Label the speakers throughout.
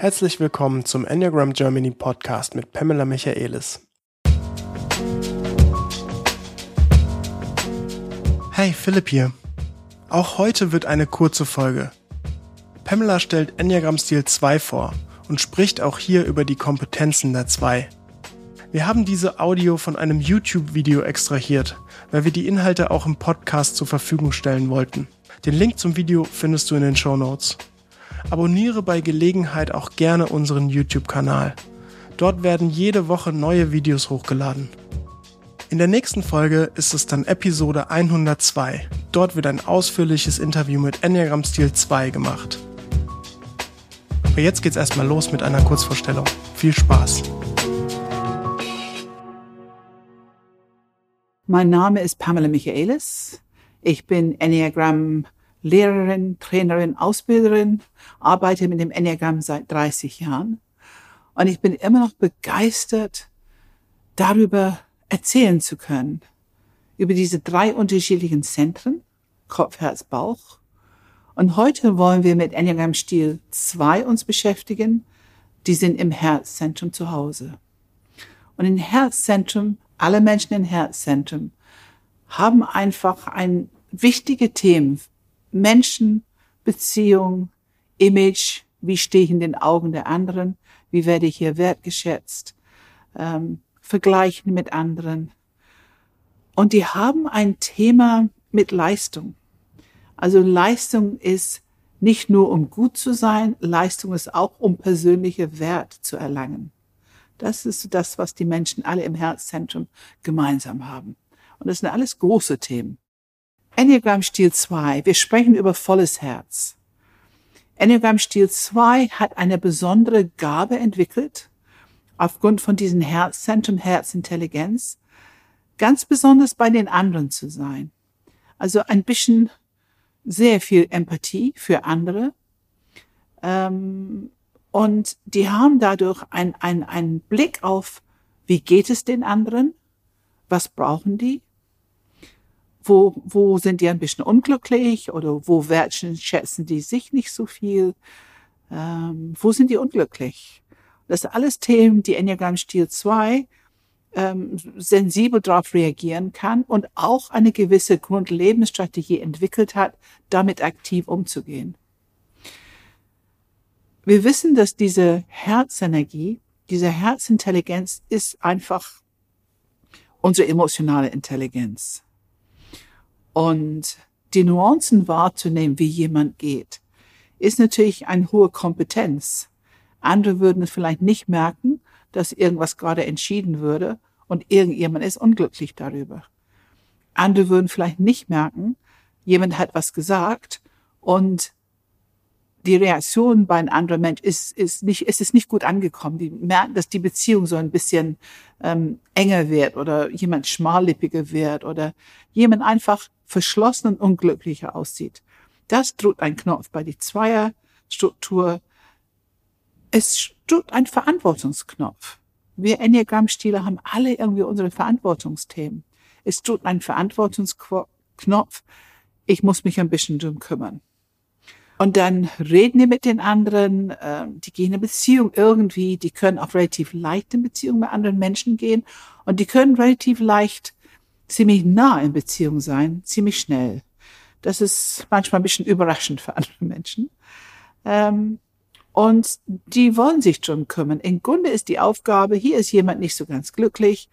Speaker 1: Herzlich willkommen zum Enneagram Germany Podcast mit Pamela Michaelis. Hey, Philipp hier. Auch heute wird eine kurze Folge. Pamela stellt Enneagram Stil 2 vor und spricht auch hier über die Kompetenzen der 2. Wir haben diese Audio von einem YouTube-Video extrahiert, weil wir die Inhalte auch im Podcast zur Verfügung stellen wollten. Den Link zum Video findest du in den Show Notes. Abonniere bei Gelegenheit auch gerne unseren YouTube-Kanal. Dort werden jede Woche neue Videos hochgeladen. In der nächsten Folge ist es dann Episode 102. Dort wird ein ausführliches Interview mit Enneagram Stil 2 gemacht. Aber jetzt geht's erstmal los mit einer Kurzvorstellung. Viel Spaß!
Speaker 2: Mein Name ist Pamela Michaelis. Ich bin Enneagram Lehrerin, Trainerin, Ausbilderin, arbeite mit dem Enneagramm seit 30 Jahren. Und ich bin immer noch begeistert, darüber erzählen zu können. Über diese drei unterschiedlichen Zentren, Kopf, Herz, Bauch. Und heute wollen wir mit Enneagram Stil 2 uns beschäftigen. Die sind im Herzzentrum zu Hause. Und im Herzzentrum, alle Menschen im Herzzentrum haben einfach ein wichtige Themen Menschen, Beziehung, Image, wie stehe ich in den Augen der anderen, wie werde ich hier wertgeschätzt, ähm, vergleichen mit anderen. Und die haben ein Thema mit Leistung. Also Leistung ist nicht nur um gut zu sein, Leistung ist auch um persönliche Wert zu erlangen. Das ist das, was die Menschen alle im Herzzentrum gemeinsam haben. Und das sind alles große Themen. Enneagram Stil 2. Wir sprechen über volles Herz. Enneagram Stil 2 hat eine besondere Gabe entwickelt, aufgrund von diesem Herzzentrum, Herzintelligenz, ganz besonders bei den anderen zu sein. Also ein bisschen sehr viel Empathie für andere. Ähm, und die haben dadurch einen ein Blick auf, wie geht es den anderen? Was brauchen die? Wo, wo sind die ein bisschen unglücklich oder wo wertschätzen die sich nicht so viel? Ähm, wo sind die unglücklich? Das sind alles Themen, die Enneagram Stil 2 ähm, sensibel darauf reagieren kann und auch eine gewisse Grundlebensstrategie entwickelt hat, damit aktiv umzugehen. Wir wissen, dass diese Herzenergie, diese Herzintelligenz ist einfach unsere emotionale Intelligenz. Und die Nuancen wahrzunehmen, wie jemand geht, ist natürlich eine hohe Kompetenz. Andere würden es vielleicht nicht merken, dass irgendwas gerade entschieden würde und irgendjemand ist unglücklich darüber. Andere würden vielleicht nicht merken, jemand hat was gesagt und die Reaktion bei einem anderen Mensch ist, ist nicht, ist es nicht gut angekommen. Die merken, dass die Beziehung so ein bisschen ähm, enger wird oder jemand schmallippiger wird oder jemand einfach verschlossen und unglücklicher aussieht. Das drückt ein Knopf bei die Zweierstruktur. Es drückt ein Verantwortungsknopf. Wir Enneagramm-Stile haben alle irgendwie unsere Verantwortungsthemen. Es drückt ein Verantwortungsknopf. Ich muss mich ein bisschen drum kümmern. Und dann reden die mit den anderen, äh, die gehen in Beziehung irgendwie, die können auch relativ leicht in Beziehung mit anderen Menschen gehen und die können relativ leicht ziemlich nah in Beziehung sein, ziemlich schnell. Das ist manchmal ein bisschen überraschend für andere Menschen. Ähm, und die wollen sich drum kümmern. Im Grunde ist die Aufgabe, hier ist jemand nicht so ganz glücklich.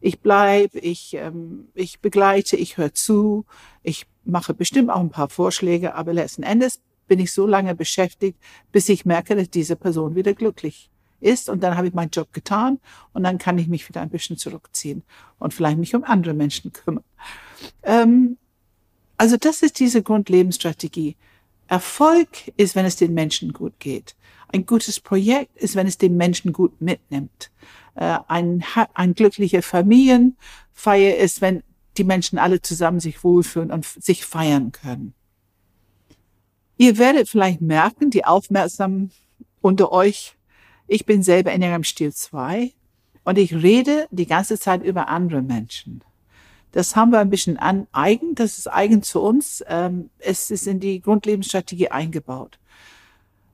Speaker 2: Ich bleib, ich, ähm, ich begleite, ich höre zu, ich mache bestimmt auch ein paar Vorschläge, aber letzten Endes bin ich so lange beschäftigt, bis ich merke, dass diese Person wieder glücklich ist und dann habe ich meinen Job getan und dann kann ich mich wieder ein bisschen zurückziehen und vielleicht mich um andere Menschen kümmern. Ähm, also das ist diese Grundlebensstrategie. Erfolg ist, wenn es den Menschen gut geht. Ein gutes Projekt ist, wenn es den Menschen gut mitnimmt. Äh, ein, ein glücklicher Familienfeier ist, wenn die Menschen alle zusammen sich wohlfühlen und sich feiern können. Ihr werdet vielleicht merken, die Aufmerksamen unter euch, ich bin selber in ihrem Stil 2 und ich rede die ganze Zeit über andere Menschen. Das haben wir ein bisschen an, eigen, das ist eigen zu uns. Ähm, es ist in die Grundlebensstrategie eingebaut.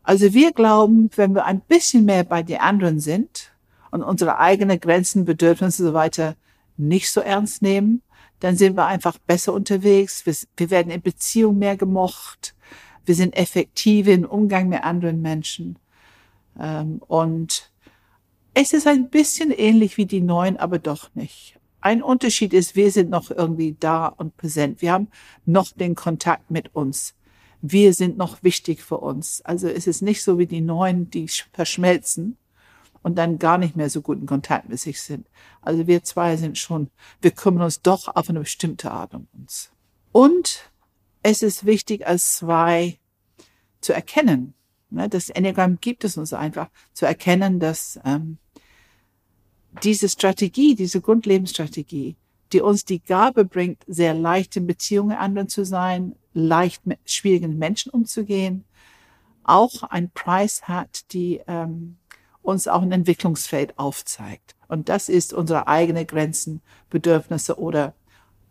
Speaker 2: Also wir glauben, wenn wir ein bisschen mehr bei den anderen sind und unsere eigenen Grenzen, Bedürfnisse und so weiter nicht so ernst nehmen, dann sind wir einfach besser unterwegs. Wir, wir werden in Beziehung mehr gemocht. Wir sind effektiv im Umgang mit anderen Menschen. Ähm, und es ist ein bisschen ähnlich wie die Neuen, aber doch nicht. Ein Unterschied ist, wir sind noch irgendwie da und präsent. Wir haben noch den Kontakt mit uns wir sind noch wichtig für uns. Also es ist nicht so wie die Neuen, die verschmelzen und dann gar nicht mehr so gut in Kontakt mit sich sind. Also wir zwei sind schon, wir kümmern uns doch auf eine bestimmte Art um uns. Und es ist wichtig, als zwei zu erkennen. Ne, das Enneagramm gibt es uns einfach, zu erkennen, dass ähm, diese Strategie, diese Grundlebensstrategie, die uns die Gabe bringt, sehr leicht in Beziehungen anderen zu sein, leicht mit schwierigen Menschen umzugehen, auch ein Preis hat, die ähm, uns auch ein Entwicklungsfeld aufzeigt. Und das ist unsere eigene Grenzen, Bedürfnisse oder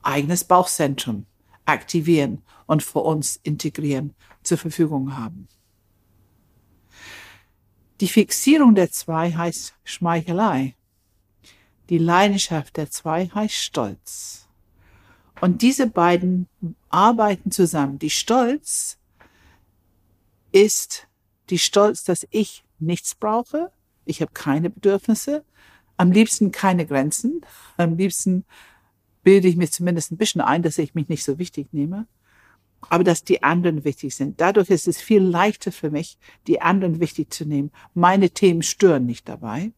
Speaker 2: eigenes Bauchzentrum aktivieren und für uns integrieren, zur Verfügung haben. Die Fixierung der zwei heißt Schmeichelei. Die Leidenschaft der zwei heißt Stolz. Und diese beiden arbeiten zusammen. Die Stolz ist die Stolz, dass ich nichts brauche. Ich habe keine Bedürfnisse. Am liebsten keine Grenzen. Am liebsten bilde ich mir zumindest ein bisschen ein, dass ich mich nicht so wichtig nehme. Aber dass die anderen wichtig sind. Dadurch ist es viel leichter für mich, die anderen wichtig zu nehmen. Meine Themen stören nicht dabei.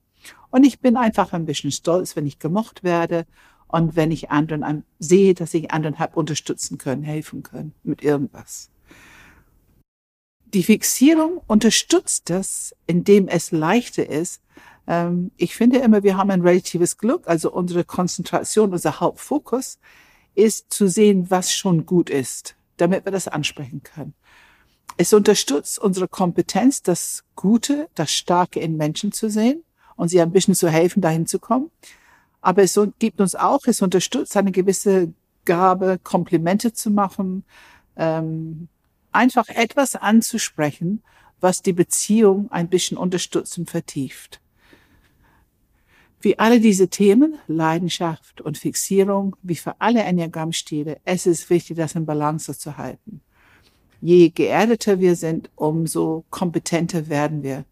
Speaker 2: Und ich bin einfach ein bisschen stolz, wenn ich gemocht werde und wenn ich anderen sehe, dass ich anderen habe unterstützen können, helfen können mit irgendwas. Die Fixierung unterstützt das, indem es leichter ist. Ähm, ich finde immer, wir haben ein relatives Glück, also unsere Konzentration, unser Hauptfokus ist zu sehen, was schon gut ist, damit wir das ansprechen können. Es unterstützt unsere Kompetenz, das Gute, das Starke in Menschen zu sehen und sie ein bisschen zu helfen, dahin zu kommen. Aber es gibt uns auch, es unterstützt eine gewisse Gabe, Komplimente zu machen, ähm, einfach etwas anzusprechen, was die Beziehung ein bisschen unterstützt und vertieft. Wie alle diese Themen, Leidenschaft und Fixierung, wie für alle Enneagrammstile, es ist wichtig, das in Balance zu halten. Je geerdeter wir sind, umso kompetenter werden wir.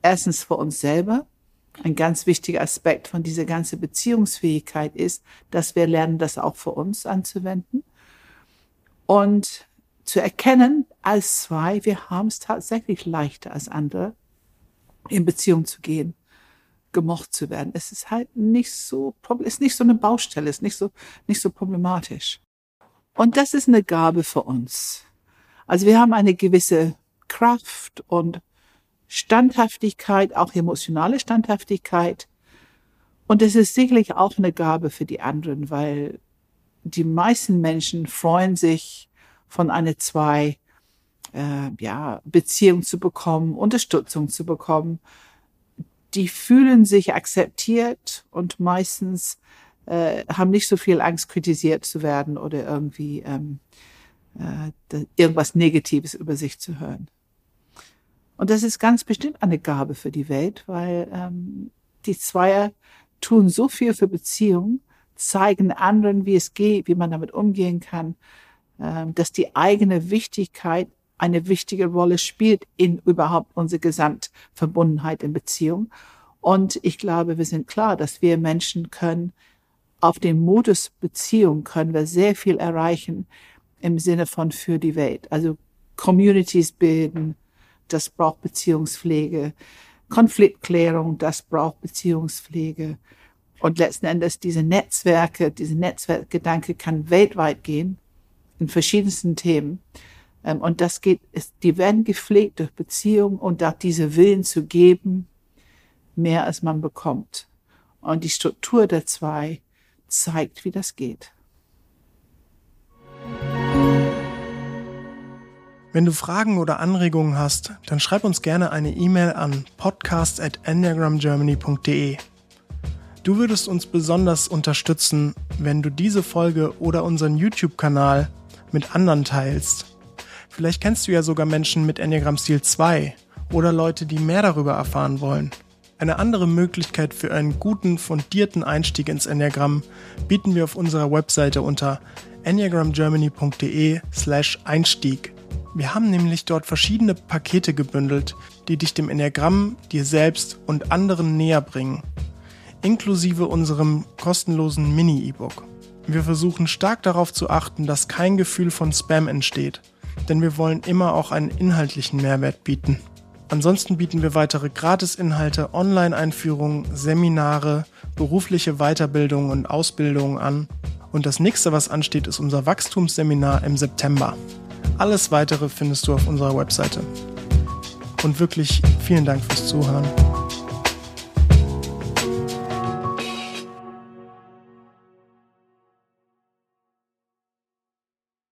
Speaker 2: Erstens für uns selber, ein ganz wichtiger Aspekt von dieser ganzen Beziehungsfähigkeit ist, dass wir lernen, das auch für uns anzuwenden und zu erkennen als zwei, wir haben es tatsächlich leichter als andere, in Beziehung zu gehen, gemocht zu werden. Es ist halt nicht so, ist nicht so eine Baustelle, ist nicht so, nicht so problematisch. Und das ist eine Gabe für uns. Also wir haben eine gewisse Kraft und Standhaftigkeit, auch emotionale Standhaftigkeit. Und es ist sicherlich auch eine Gabe für die anderen, weil die meisten Menschen freuen sich von einer zwei äh, ja, Beziehung zu bekommen, Unterstützung zu bekommen. Die fühlen sich akzeptiert und meistens äh, haben nicht so viel Angst, kritisiert zu werden oder irgendwie ähm, äh, irgendwas Negatives über sich zu hören. Und das ist ganz bestimmt eine Gabe für die Welt, weil ähm, die Zweier tun so viel für Beziehungen, zeigen anderen, wie es geht, wie man damit umgehen kann, ähm, dass die eigene Wichtigkeit eine wichtige Rolle spielt in überhaupt unsere Gesamtverbundenheit in Beziehung. Und ich glaube, wir sind klar, dass wir Menschen können auf dem Modus Beziehung können wir sehr viel erreichen im Sinne von für die Welt. Also Communities bilden, das braucht Beziehungspflege. Konfliktklärung, das braucht Beziehungspflege. Und letzten Endes diese Netzwerke, diese Netzwerkgedanke kann weltweit gehen, in verschiedensten Themen. Ähm, und das geht, die werden gepflegt durch Beziehung und auch diese Willen zu geben, mehr als man bekommt. Und die Struktur der zwei zeigt, wie das geht.
Speaker 1: Wenn du Fragen oder Anregungen hast, dann schreib uns gerne eine E-Mail an podcast@enneagramgermany.de. Du würdest uns besonders unterstützen, wenn du diese Folge oder unseren YouTube-Kanal mit anderen teilst. Vielleicht kennst du ja sogar Menschen mit Enneagramm-Stil 2 oder Leute, die mehr darüber erfahren wollen. Eine andere Möglichkeit für einen guten, fundierten Einstieg ins Enneagramm bieten wir auf unserer Webseite unter enneagramgermany.de slash Einstieg. Wir haben nämlich dort verschiedene Pakete gebündelt, die dich dem Enneagramm, dir selbst und anderen näher bringen, inklusive unserem kostenlosen Mini-E-Book. Wir versuchen stark darauf zu achten, dass kein Gefühl von Spam entsteht, denn wir wollen immer auch einen inhaltlichen Mehrwert bieten. Ansonsten bieten wir weitere Gratisinhalte, Online-Einführungen, Seminare, berufliche Weiterbildungen und Ausbildungen an. Und das nächste, was ansteht, ist unser Wachstumsseminar im September. Alles weitere findest du auf unserer Webseite. Und wirklich vielen Dank fürs Zuhören.